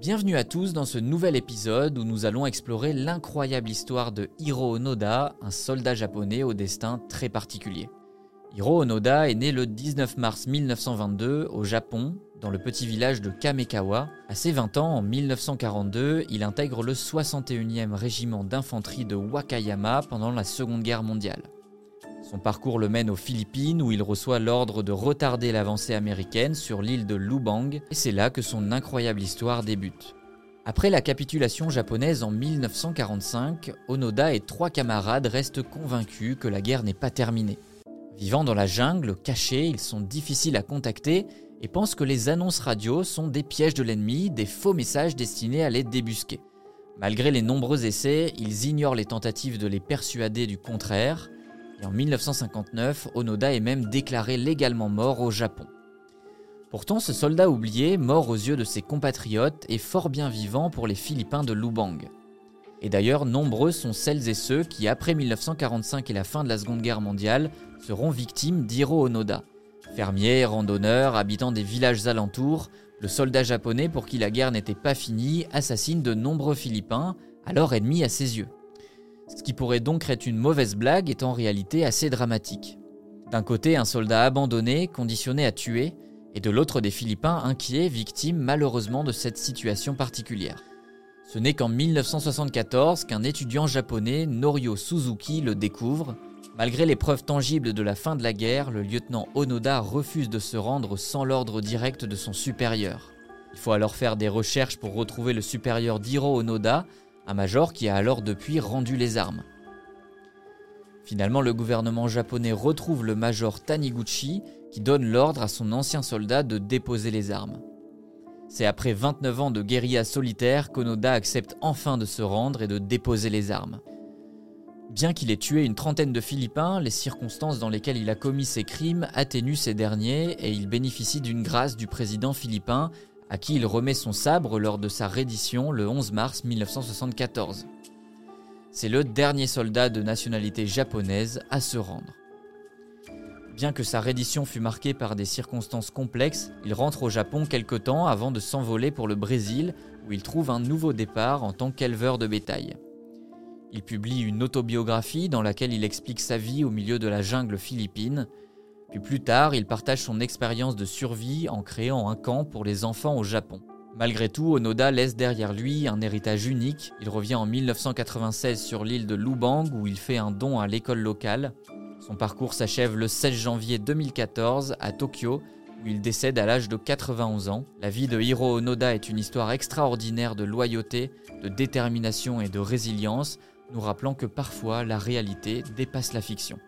Bienvenue à tous dans ce nouvel épisode où nous allons explorer l'incroyable histoire de Hiro Onoda, un soldat japonais au destin très particulier. Hiro Onoda est né le 19 mars 1922 au Japon, dans le petit village de Kamekawa. À ses 20 ans, en 1942, il intègre le 61e régiment d'infanterie de Wakayama pendant la Seconde Guerre mondiale. Son parcours le mène aux Philippines où il reçoit l'ordre de retarder l'avancée américaine sur l'île de Lubang et c'est là que son incroyable histoire débute. Après la capitulation japonaise en 1945, Onoda et trois camarades restent convaincus que la guerre n'est pas terminée. Vivant dans la jungle, cachés, ils sont difficiles à contacter et pensent que les annonces radio sont des pièges de l'ennemi, des faux messages destinés à les débusquer. Malgré les nombreux essais, ils ignorent les tentatives de les persuader du contraire et en 1959, Onoda est même déclaré légalement mort au Japon. Pourtant, ce soldat oublié, mort aux yeux de ses compatriotes, est fort bien vivant pour les Philippins de Lubang. Et d'ailleurs, nombreux sont celles et ceux qui, après 1945 et la fin de la Seconde Guerre mondiale, seront victimes d'Hiro Onoda. Fermiers, randonneurs, habitants des villages alentours, le soldat japonais pour qui la guerre n'était pas finie assassine de nombreux Philippins, alors ennemis à ses yeux. Ce qui pourrait donc être une mauvaise blague est en réalité assez dramatique. D'un côté, un soldat abandonné, conditionné à tuer, et de l'autre des Philippins inquiets, victimes malheureusement de cette situation particulière. Ce n'est qu'en 1974 qu'un étudiant japonais, Norio Suzuki, le découvre. Malgré les preuves tangibles de la fin de la guerre, le lieutenant Onoda refuse de se rendre sans l'ordre direct de son supérieur. Il faut alors faire des recherches pour retrouver le supérieur d'Hiro Onoda, major qui a alors depuis rendu les armes. Finalement, le gouvernement japonais retrouve le major Taniguchi qui donne l'ordre à son ancien soldat de déposer les armes. C'est après 29 ans de guérilla solitaire qu'Onoda accepte enfin de se rendre et de déposer les armes. Bien qu'il ait tué une trentaine de Philippins, les circonstances dans lesquelles il a commis ses crimes atténuent ces derniers et il bénéficie d'une grâce du président philippin à qui il remet son sabre lors de sa reddition le 11 mars 1974. C'est le dernier soldat de nationalité japonaise à se rendre. Bien que sa reddition fût marquée par des circonstances complexes, il rentre au Japon quelque temps avant de s'envoler pour le Brésil, où il trouve un nouveau départ en tant qu'éleveur de bétail. Il publie une autobiographie dans laquelle il explique sa vie au milieu de la jungle philippine, puis plus tard, il partage son expérience de survie en créant un camp pour les enfants au Japon. Malgré tout, Onoda laisse derrière lui un héritage unique. Il revient en 1996 sur l'île de Lubang où il fait un don à l'école locale. Son parcours s'achève le 16 janvier 2014 à Tokyo où il décède à l'âge de 91 ans. La vie de Hiro Onoda est une histoire extraordinaire de loyauté, de détermination et de résilience, nous rappelant que parfois la réalité dépasse la fiction.